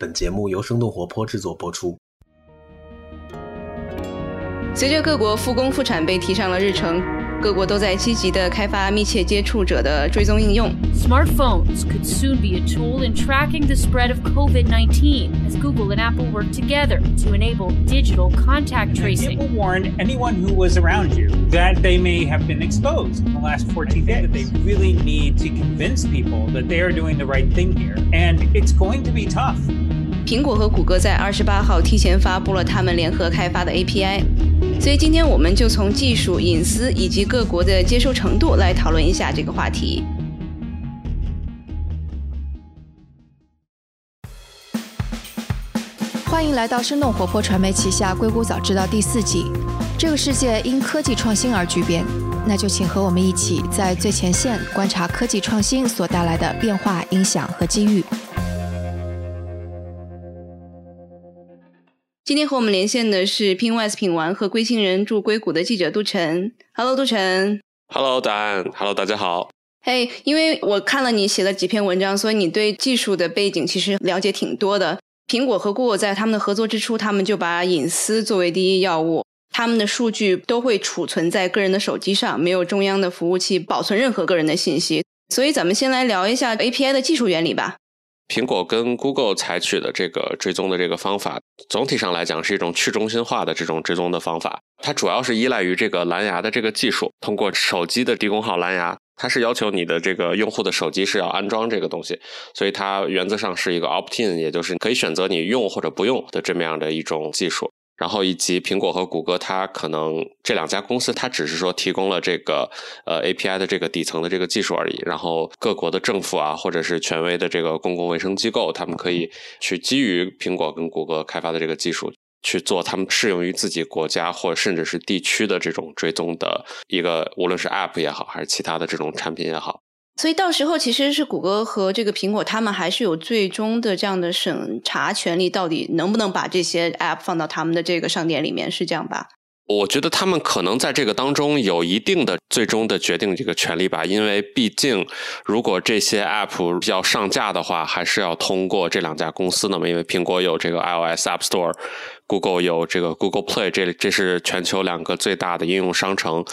本节目由生动活泼制作播出。随着各国复工复产被提上了日程，各国都在积极地开发密切接触者的追踪应用。 Smartphones could soon be a tool in tracking the spread of COVID 19 as Google and Apple work together to enable digital contact It tracing. will warn anyone who was around you that they may have been exposed in the last 14 days. That they really need to convince people that they are doing the right thing here. And it's going to be tough. 苹果和谷歌在二十八号提前发布了他们联合开发的 API，所以今天我们就从技术、隐私以及各国的接受程度来讨论一下这个话题。欢迎来到生动活泼传媒旗下《硅谷早知道》第四季。这个世界因科技创新而巨变，那就请和我们一起在最前线观察科技创新所带来的变化、影响和机遇。今天和我们连线的是 Pinwise 品玩和归心人驻硅谷的记者杜晨。Hello，杜晨。Hello，答案。Hello，大家好。嘿、因为我看了你写了几篇文章，所以你对技术的背景其实了解挺多的。苹果和 Google 在他们的合作之初，他们就把隐私作为第一要务，他们的数据都会储存在个人的手机上，没有中央的服务器保存任何个人的信息。所以咱们先来聊一下 API 的技术原理吧。苹果跟 Google 采取的这个追踪的这个方法，总体上来讲是一种去中心化的这种追踪的方法。它主要是依赖于这个蓝牙的这个技术，通过手机的低功耗蓝牙，它是要求你的这个用户的手机是要安装这个东西，所以它原则上是一个 opt-in，也就是可以选择你用或者不用的这么样的一种技术。然后以及苹果和谷歌，它可能这两家公司，它只是说提供了这个呃 API 的这个底层的这个技术而已。然后各国的政府啊，或者是权威的这个公共卫生机构，他们可以去基于苹果跟谷歌开发的这个技术，去做他们适用于自己国家或甚至是地区的这种追踪的一个，无论是 App 也好，还是其他的这种产品也好。所以到时候其实是谷歌和这个苹果，他们还是有最终的这样的审查权利，到底能不能把这些 App 放到他们的这个商店里面，是这样吧？我觉得他们可能在这个当中有一定的最终的决定这个权利吧，因为毕竟如果这些 App 要上架的话，还是要通过这两家公司的嘛，因为苹果有这个 iOS App Store。Google 有这个 Google Play，这这是全球两个最大的应用商城，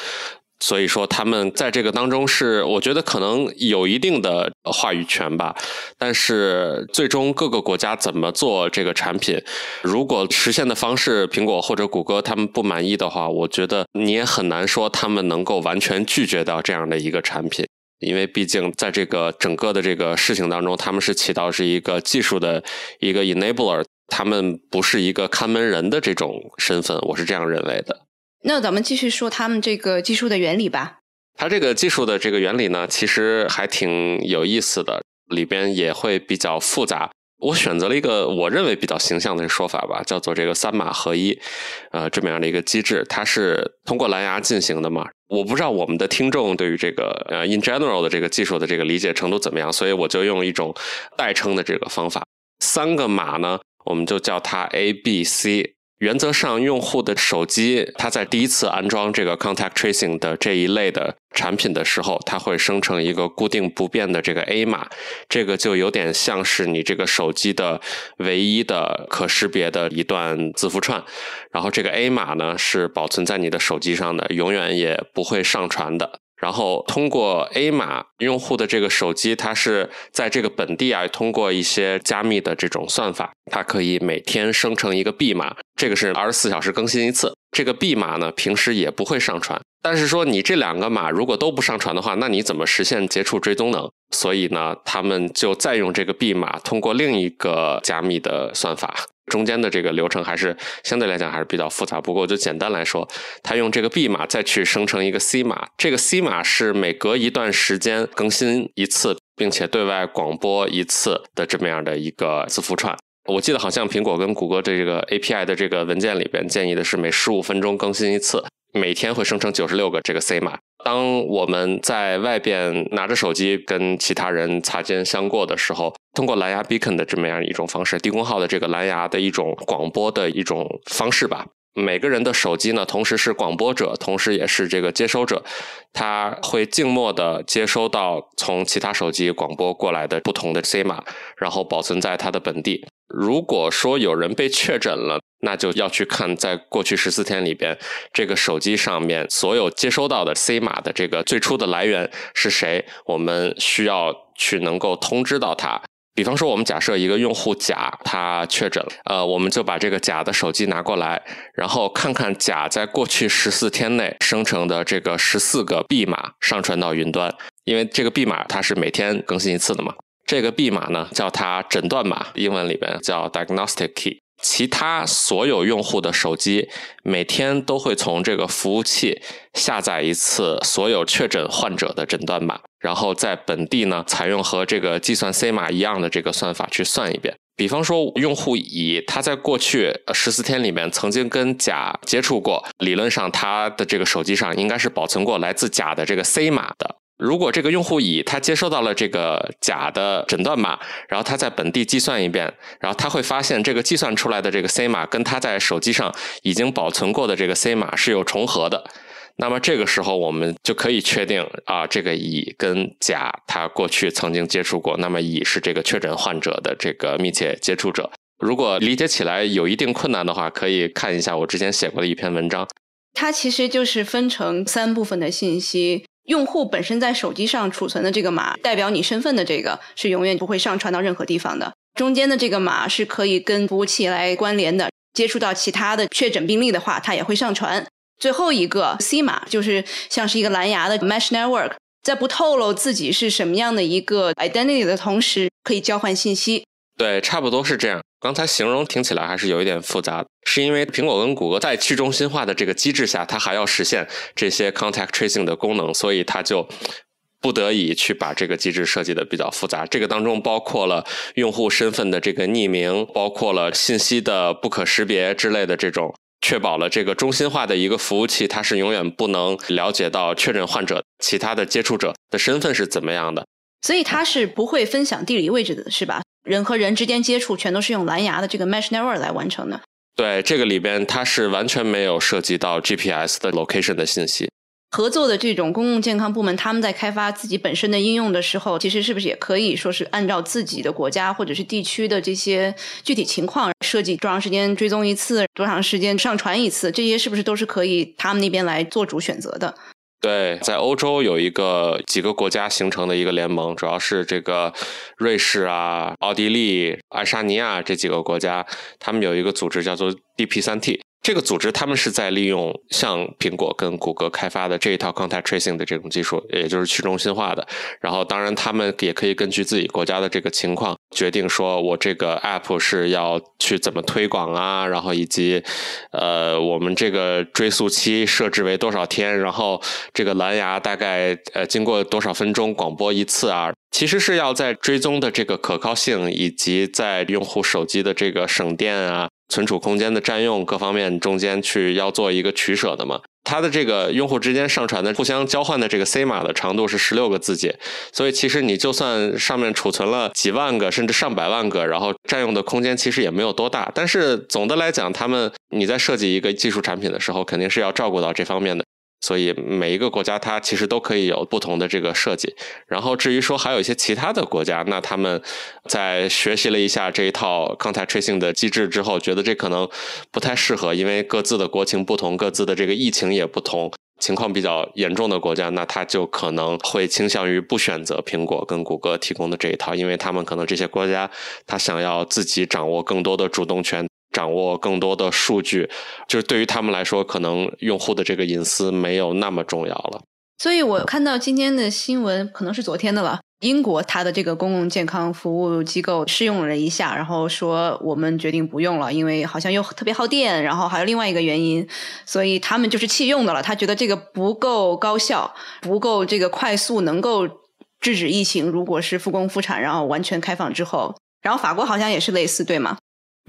所以说他们在这个当中是，我觉得可能有一定的话语权吧。但是最终各个国家怎么做这个产品，如果实现的方式苹果或者谷歌他们不满意的话，我觉得你也很难说他们能够完全拒绝到这样的一个产品。因为毕竟在这个整个的这个事情当中，他们是起到是一个技术的一个 enabler，他们不是一个看门人的这种身份，我是这样认为的。那咱们继续说他们这个技术的原理吧。它这个技术的这个原理呢，其实还挺有意思的，里边也会比较复杂。我选择了一个我认为比较形象的说法吧，叫做这个三码合一，呃，这么样的一个机制，它是通过蓝牙进行的嘛。我不知道我们的听众对于这个呃 in general 的这个技术的这个理解程度怎么样，所以我就用一种代称的这个方法。三个码呢，我们就叫它 A、B、C。原则上，用户的手机，它在第一次安装这个 contact tracing 的这一类的产品的时候，它会生成一个固定不变的这个 A 码，这个就有点像是你这个手机的唯一的可识别的一段字符串。然后这个 A 码呢是保存在你的手机上的，永远也不会上传的。然后通过 A 码，用户的这个手机，它是在这个本地啊，通过一些加密的这种算法，它可以每天生成一个 B 码，这个是二十四小时更新一次。这个 B 码呢，平时也不会上传。但是说你这两个码如果都不上传的话，那你怎么实现接触追踪呢？所以呢，他们就再用这个 B 码，通过另一个加密的算法。中间的这个流程还是相对来讲还是比较复杂，不过就简单来说，它用这个 B 码再去生成一个 C 码，这个 C 码是每隔一段时间更新一次，并且对外广播一次的这么样的一个字符串。我记得好像苹果跟谷歌的这个 API 的这个文件里边建议的是每十五分钟更新一次，每天会生成九十六个这个 C 码。当我们在外边拿着手机跟其他人擦肩相过的时候，通过蓝牙 beacon 的这么样一种方式，低功耗的这个蓝牙的一种广播的一种方式吧。每个人的手机呢，同时是广播者，同时也是这个接收者，他会静默的接收到从其他手机广播过来的不同的 C 码，然后保存在他的本地。如果说有人被确诊了，那就要去看在过去十四天里边，这个手机上面所有接收到的 C 码的这个最初的来源是谁，我们需要去能够通知到他。比方说，我们假设一个用户甲他确诊了，呃，我们就把这个甲的手机拿过来，然后看看甲在过去十四天内生成的这个十四个币码上传到云端，因为这个币码它是每天更新一次的嘛。这个币码呢叫它诊断码，英文里边叫 diagnostic key。其他所有用户的手机每天都会从这个服务器下载一次所有确诊患者的诊断码，然后在本地呢采用和这个计算 C 码一样的这个算法去算一遍。比方说，用户乙他在过去十四天里面曾经跟甲接触过，理论上他的这个手机上应该是保存过来自甲的这个 C 码的。如果这个用户乙他接收到了这个甲的诊断码，然后他在本地计算一遍，然后他会发现这个计算出来的这个 C 码跟他在手机上已经保存过的这个 C 码是有重合的。那么这个时候我们就可以确定啊，这个乙跟甲他过去曾经接触过，那么乙是这个确诊患者的这个密切接触者。如果理解起来有一定困难的话，可以看一下我之前写过的一篇文章。它其实就是分成三部分的信息。用户本身在手机上储存的这个码，代表你身份的这个是永远不会上传到任何地方的。中间的这个码是可以跟服务器来关联的，接触到其他的确诊病例的话，它也会上传。最后一个 C 码就是像是一个蓝牙的 Mesh Network，在不透露自己是什么样的一个 identity 的同时，可以交换信息。对，差不多是这样。刚才形容听起来还是有一点复杂，是因为苹果跟谷歌在去中心化的这个机制下，它还要实现这些 contact tracing 的功能，所以它就不得已去把这个机制设计的比较复杂。这个当中包括了用户身份的这个匿名，包括了信息的不可识别之类的这种，确保了这个中心化的一个服务器，它是永远不能了解到确诊患者其他的接触者的身份是怎么样的。所以它是不会分享地理位置的，是吧？人和人之间接触全都是用蓝牙的这个 Mesh Network 来完成的。对，这个里边它是完全没有涉及到 GPS 的 location 的信息。合作的这种公共健康部门，他们在开发自己本身的应用的时候，其实是不是也可以说是按照自己的国家或者是地区的这些具体情况设计多长时间追踪一次，多长时间上传一次？这些是不是都是可以他们那边来做主选择的？对，在欧洲有一个几个国家形成的一个联盟，主要是这个瑞士啊、奥地利、爱沙尼亚这几个国家，他们有一个组织叫做 DP 三 T。这个组织他们是在利用像苹果跟谷歌开发的这一套 contact tracing 的这种技术，也就是去中心化的。然后，当然他们也可以根据自己国家的这个情况决定，说我这个 app 是要去怎么推广啊，然后以及呃，我们这个追溯期设置为多少天，然后这个蓝牙大概呃经过多少分钟广播一次啊。其实是要在追踪的这个可靠性，以及在用户手机的这个省电啊、存储空间的占用各方面中间去要做一个取舍的嘛。它的这个用户之间上传的、互相交换的这个 C 码的长度是十六个字节，所以其实你就算上面储存了几万个甚至上百万个，然后占用的空间其实也没有多大。但是总的来讲，他们你在设计一个技术产品的时候，肯定是要照顾到这方面的。所以每一个国家它其实都可以有不同的这个设计。然后至于说还有一些其他的国家，那他们在学习了一下这一套 contact tracing 的机制之后，觉得这可能不太适合，因为各自的国情不同，各自的这个疫情也不同，情况比较严重的国家，那他就可能会倾向于不选择苹果跟谷歌提供的这一套，因为他们可能这些国家他想要自己掌握更多的主动权。掌握更多的数据，就是对于他们来说，可能用户的这个隐私没有那么重要了。所以我看到今天的新闻，可能是昨天的了。英国它的这个公共健康服务机构试用了一下，然后说我们决定不用了，因为好像又特别耗电，然后还有另外一个原因，所以他们就是弃用的了。他觉得这个不够高效，不够这个快速，能够制止疫情。如果是复工复产，然后完全开放之后，然后法国好像也是类似，对吗？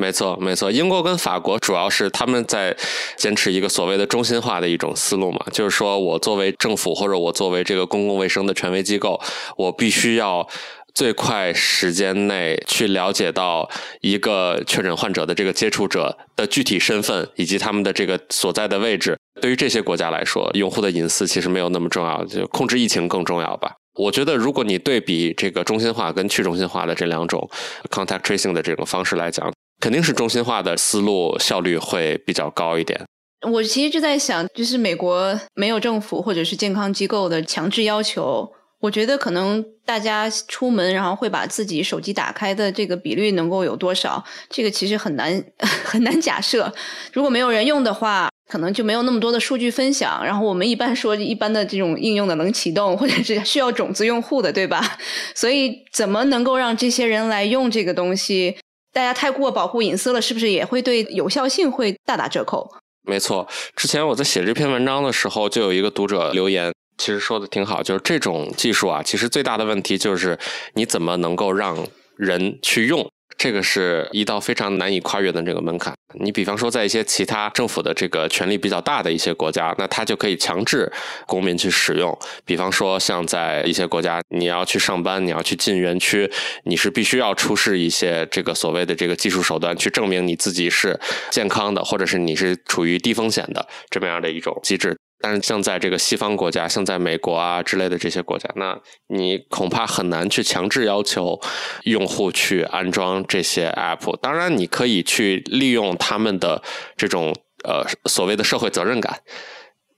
没错，没错。英国跟法国主要是他们在坚持一个所谓的中心化的一种思路嘛，就是说我作为政府或者我作为这个公共卫生的权威机构，我必须要最快时间内去了解到一个确诊患者的这个接触者的具体身份以及他们的这个所在的位置。对于这些国家来说，用户的隐私其实没有那么重要，就控制疫情更重要吧。我觉得，如果你对比这个中心化跟去中心化的这两种 contact tracing 的这种方式来讲，肯定是中心化的思路效率会比较高一点。我其实就在想，就是美国没有政府或者是健康机构的强制要求，我觉得可能大家出门然后会把自己手机打开的这个比率能够有多少，这个其实很难 很难假设。如果没有人用的话。可能就没有那么多的数据分享，然后我们一般说一般的这种应用的能启动，或者是需要种子用户的，对吧？所以怎么能够让这些人来用这个东西？大家太过保护隐私了，是不是也会对有效性会大打折扣？没错，之前我在写这篇文章的时候，就有一个读者留言，其实说的挺好，就是这种技术啊，其实最大的问题就是你怎么能够让人去用。这个是一道非常难以跨越的这个门槛。你比方说，在一些其他政府的这个权力比较大的一些国家，那它就可以强制公民去使用。比方说，像在一些国家，你要去上班，你要去进园区，你是必须要出示一些这个所谓的这个技术手段，去证明你自己是健康的，或者是你是处于低风险的这么样的一种机制。但是像在这个西方国家，像在美国啊之类的这些国家，那你恐怕很难去强制要求用户去安装这些 app。当然，你可以去利用他们的这种呃所谓的社会责任感。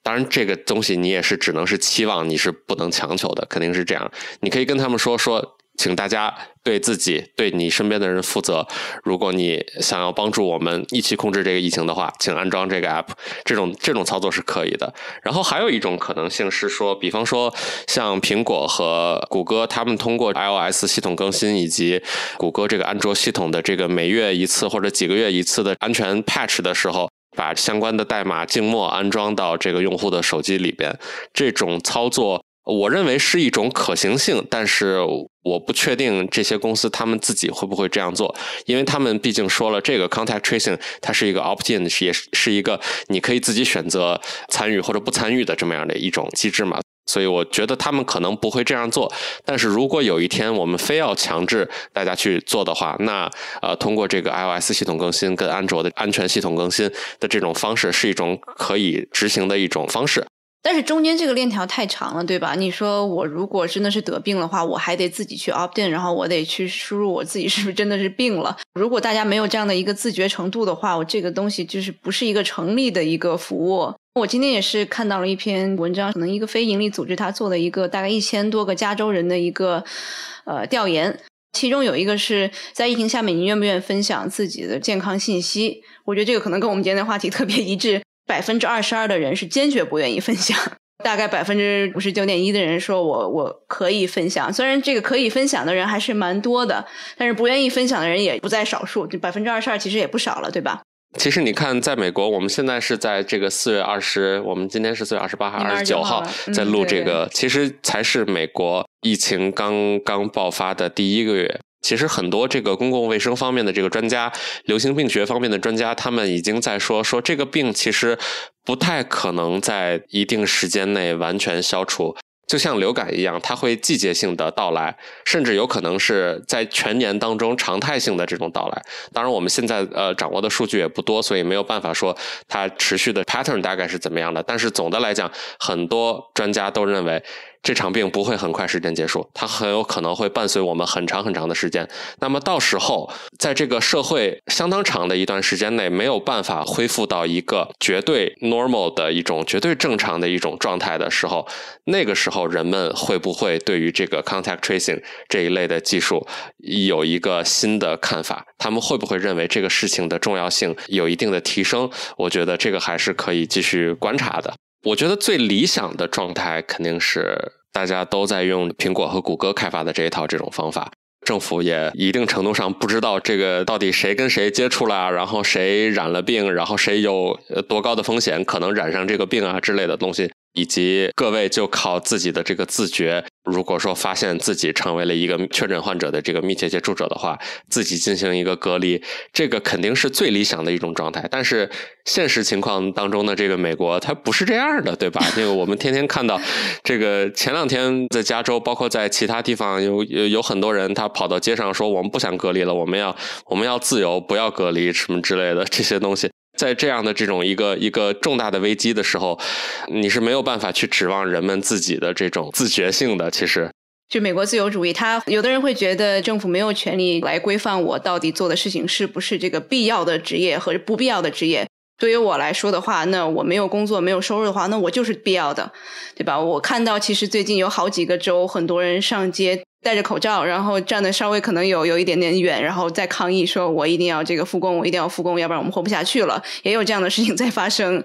当然，这个东西你也是只能是期望，你是不能强求的，肯定是这样。你可以跟他们说说。请大家对自己、对你身边的人负责。如果你想要帮助我们一起控制这个疫情的话，请安装这个 app。这种这种操作是可以的。然后还有一种可能性是说，比方说像苹果和谷歌，他们通过 iOS 系统更新以及谷歌这个安卓系统的这个每月一次或者几个月一次的安全 patch 的时候，把相关的代码静默安装到这个用户的手机里边。这种操作。我认为是一种可行性，但是我不确定这些公司他们自己会不会这样做，因为他们毕竟说了，这个 contact tracing 它是一个 opt-in，也是是一个你可以自己选择参与或者不参与的这么样的一种机制嘛，所以我觉得他们可能不会这样做。但是如果有一天我们非要强制大家去做的话，那呃，通过这个 iOS 系统更新跟安卓的安全系统更新的这种方式，是一种可以执行的一种方式。但是中间这个链条太长了，对吧？你说我如果真的是得病的话，我还得自己去 opt in，然后我得去输入我自己是不是真的是病了。如果大家没有这样的一个自觉程度的话，我这个东西就是不是一个成立的一个服务。我今天也是看到了一篇文章，可能一个非盈利组织他做了一个大概一千多个加州人的一个呃调研，其中有一个是在疫情下面，你愿不愿意分享自己的健康信息？我觉得这个可能跟我们今天的话题特别一致。百分之二十二的人是坚决不愿意分享，大概百分之五十九点一的人说我我可以分享。虽然这个可以分享的人还是蛮多的，但是不愿意分享的人也不在少数。就百分之二十二其实也不少了，对吧？其实你看，在美国，我们现在是在这个四月二十，我们今天是四月二十八号、二十九号在录这个，其实才是美国疫情刚刚爆发的第一个月。其实很多这个公共卫生方面的这个专家，流行病学方面的专家，他们已经在说说这个病其实不太可能在一定时间内完全消除。就像流感一样，它会季节性的到来，甚至有可能是在全年当中常态性的这种到来。当然，我们现在呃掌握的数据也不多，所以没有办法说它持续的 pattern 大概是怎么样的。但是总的来讲，很多专家都认为。这场病不会很快时间结束，它很有可能会伴随我们很长很长的时间。那么到时候，在这个社会相当长的一段时间内没有办法恢复到一个绝对 normal 的一种绝对正常的一种状态的时候，那个时候人们会不会对于这个 contact tracing 这一类的技术有一个新的看法？他们会不会认为这个事情的重要性有一定的提升？我觉得这个还是可以继续观察的。我觉得最理想的状态肯定是大家都在用苹果和谷歌开发的这一套这种方法，政府也一定程度上不知道这个到底谁跟谁接触了，然后谁染了病，然后谁有多高的风险可能染上这个病啊之类的东西。以及各位就靠自己的这个自觉，如果说发现自己成为了一个确诊患者的这个密切接触者的话，自己进行一个隔离，这个肯定是最理想的一种状态。但是现实情况当中的这个美国，它不是这样的，对吧？因为我们天天看到，这个前两天在加州，包括在其他地方，有有有很多人他跑到街上说，我们不想隔离了，我们要我们要自由，不要隔离什么之类的这些东西。在这样的这种一个一个重大的危机的时候，你是没有办法去指望人们自己的这种自觉性的。其实，就美国自由主义，他有的人会觉得政府没有权利来规范我到底做的事情是不是这个必要的职业和不必要的职业。对于我来说的话，那我没有工作、没有收入的话，那我就是必要的，对吧？我看到其实最近有好几个州，很多人上街戴着口罩，然后站的稍微可能有有一点点远，然后再抗议说：“我一定要这个复工，我一定要复工，要不然我们活不下去了。”也有这样的事情在发生。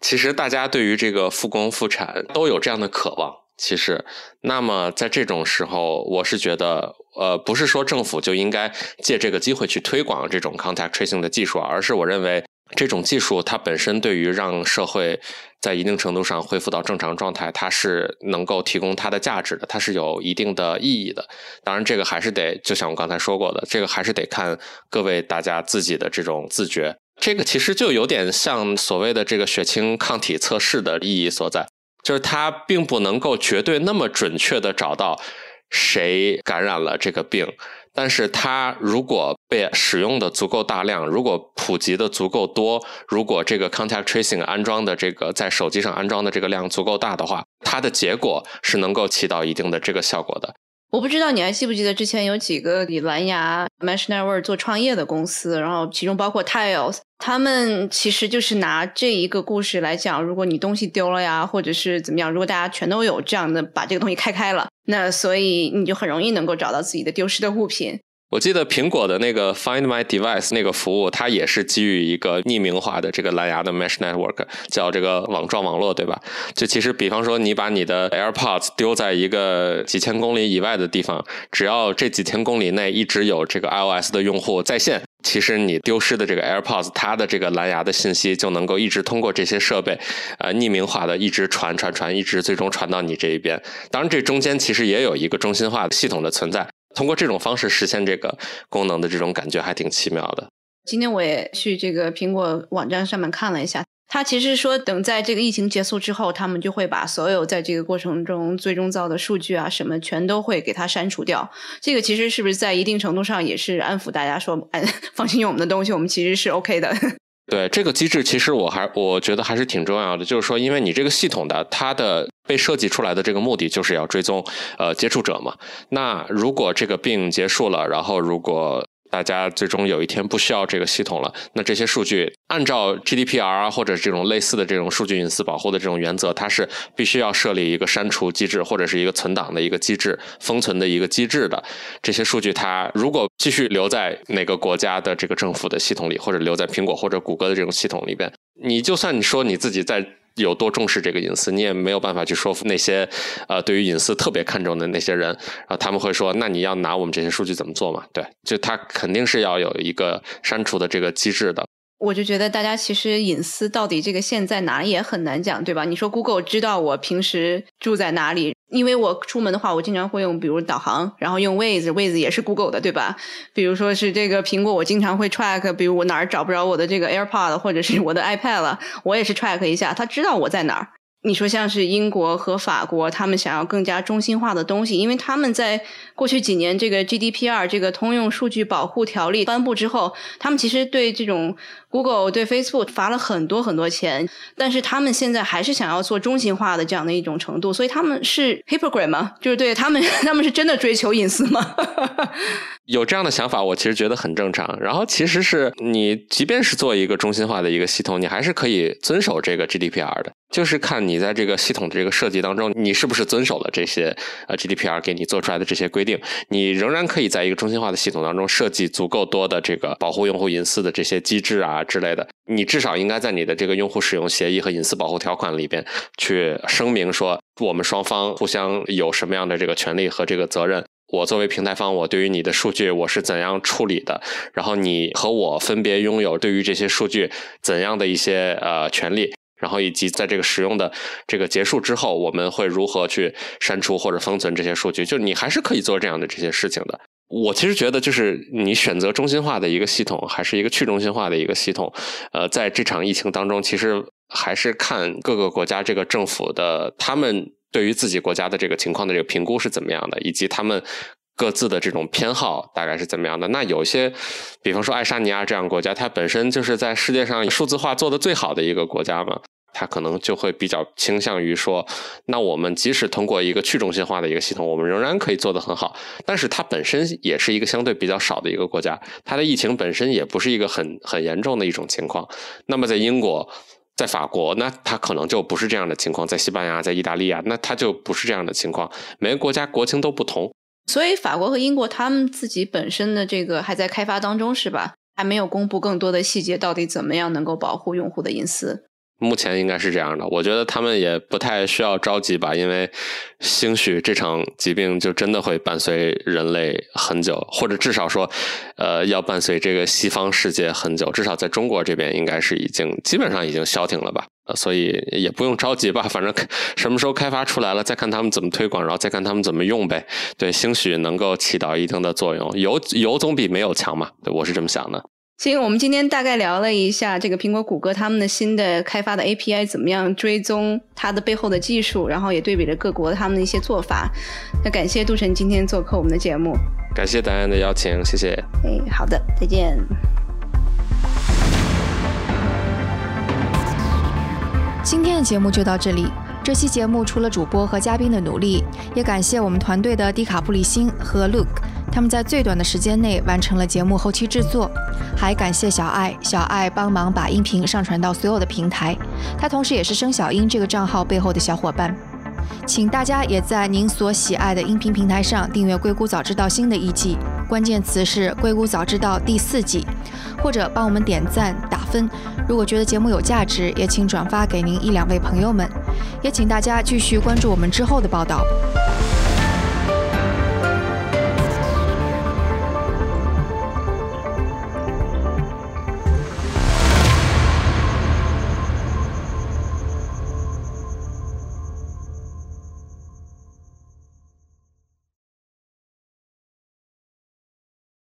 其实大家对于这个复工复产都有这样的渴望。其实，那么在这种时候，我是觉得，呃，不是说政府就应该借这个机会去推广这种 contact tracing 的技术，而是我认为这种技术它本身对于让社会在一定程度上恢复到正常状态，它是能够提供它的价值的，它是有一定的意义的。当然，这个还是得，就像我刚才说过的，这个还是得看各位大家自己的这种自觉。这个其实就有点像所谓的这个血清抗体测试的意义所在。就是它并不能够绝对那么准确的找到谁感染了这个病，但是它如果被使用的足够大量，如果普及的足够多，如果这个 contact tracing 安装的这个在手机上安装的这个量足够大的话，它的结果是能够起到一定的这个效果的。我不知道你还记不记得之前有几个以蓝牙 Mesh Network 做创业的公司，然后其中包括 Tiles，他们其实就是拿这一个故事来讲，如果你东西丢了呀，或者是怎么样，如果大家全都有这样的把这个东西开开了，那所以你就很容易能够找到自己的丢失的物品。我记得苹果的那个 Find My Device 那个服务，它也是基于一个匿名化的这个蓝牙的 Mesh Network，叫这个网状网络，对吧？就其实，比方说你把你的 AirPods 丢在一个几千公里以外的地方，只要这几千公里内一直有这个 iOS 的用户在线，其实你丢失的这个 AirPods 它的这个蓝牙的信息就能够一直通过这些设备，呃，匿名化的一直传传传，一直最终传到你这一边。当然，这中间其实也有一个中心化的系统的存在。通过这种方式实现这个功能的这种感觉还挺奇妙的。今天我也去这个苹果网站上面看了一下，它其实说等在这个疫情结束之后，他们就会把所有在这个过程中最终造的数据啊什么全都会给它删除掉。这个其实是不是在一定程度上也是安抚大家说，哎，放心用我们的东西，我们其实是 OK 的。对这个机制，其实我还我觉得还是挺重要的。就是说，因为你这个系统的它的被设计出来的这个目的，就是要追踪呃接触者嘛。那如果这个病结束了，然后如果大家最终有一天不需要这个系统了，那这些数据按照 GDPR 啊或者这种类似的这种数据隐私保护的这种原则，它是必须要设立一个删除机制或者是一个存档的一个机制、封存的一个机制的。这些数据它如果继续留在哪个国家的这个政府的系统里，或者留在苹果或者谷歌的这种系统里边，你就算你说你自己在。有多重视这个隐私，你也没有办法去说服那些呃对于隐私特别看重的那些人，然后他们会说，那你要拿我们这些数据怎么做嘛？对，就他肯定是要有一个删除的这个机制的。我就觉得大家其实隐私到底这个线在哪也很难讲，对吧？你说 Google 知道我平时住在哪里，因为我出门的话，我经常会用比如导航，然后用 Waze，Waze 也是 Google 的，对吧？比如说是这个苹果，我经常会 track，比如我哪儿找不着我的这个 AirPod 或者是我的 iPad 了，我也是 track 一下，它知道我在哪儿。你说像是英国和法国，他们想要更加中心化的东西，因为他们在过去几年这个 GDPR 这个通用数据保护条例颁布之后，他们其实对这种 Google 对 Facebook 罚了很多很多钱，但是他们现在还是想要做中心化的这样的一种程度，所以他们是 hypocrite 吗？就是对他们，他们是真的追求隐私吗？有这样的想法，我其实觉得很正常。然后其实是你即便是做一个中心化的一个系统，你还是可以遵守这个 GDPR 的。就是看你在这个系统的这个设计当中，你是不是遵守了这些呃 GDPR 给你做出来的这些规定。你仍然可以在一个中心化的系统当中设计足够多的这个保护用户隐私的这些机制啊之类的。你至少应该在你的这个用户使用协议和隐私保护条款里边去声明说，我们双方互相有什么样的这个权利和这个责任。我作为平台方，我对于你的数据我是怎样处理的？然后你和我分别拥有对于这些数据怎样的一些呃权利？然后以及在这个使用的这个结束之后，我们会如何去删除或者封存这些数据？就你还是可以做这样的这些事情的。我其实觉得，就是你选择中心化的一个系统，还是一个去中心化的一个系统，呃，在这场疫情当中，其实还是看各个国家这个政府的他们对于自己国家的这个情况的这个评估是怎么样的，以及他们。各自的这种偏好大概是怎么样的？那有些，比方说爱沙尼亚这样国家，它本身就是在世界上数字化做的最好的一个国家嘛。他可能就会比较倾向于说，那我们即使通过一个去中心化的一个系统，我们仍然可以做得很好。但是它本身也是一个相对比较少的一个国家，它的疫情本身也不是一个很很严重的一种情况。那么在英国。在法国，那它可能就不是这样的情况；在西班牙、在意大利啊，那它就不是这样的情况。每个国家国情都不同，所以法国和英国他们自己本身的这个还在开发当中，是吧？还没有公布更多的细节，到底怎么样能够保护用户的隐私？目前应该是这样的，我觉得他们也不太需要着急吧，因为兴许这场疾病就真的会伴随人类很久，或者至少说，呃，要伴随这个西方世界很久。至少在中国这边，应该是已经基本上已经消停了吧，所以也不用着急吧。反正什么时候开发出来了，再看他们怎么推广，然后再看他们怎么用呗。对，兴许能够起到一定的作用，有有总比没有强嘛。对，我是这么想的。行，我们今天大概聊了一下这个苹果、谷歌他们的新的开发的 API 怎么样追踪它的背后的技术，然后也对比了各国他们的一些做法。那感谢杜晨今天做客我们的节目，感谢大家的邀请，谢谢。哎，好的，再见。今天的节目就到这里。这期节目除了主播和嘉宾的努力，也感谢我们团队的迪卡布里辛和 Luke。他们在最短的时间内完成了节目后期制作，还感谢小爱，小爱帮忙把音频上传到所有的平台。他同时也是生小英这个账号背后的小伙伴。请大家也在您所喜爱的音频平台上订阅《硅谷早知道》新的一季，关键词是《硅谷早知道》第四季，或者帮我们点赞打分。如果觉得节目有价值，也请转发给您一两位朋友们。也请大家继续关注我们之后的报道。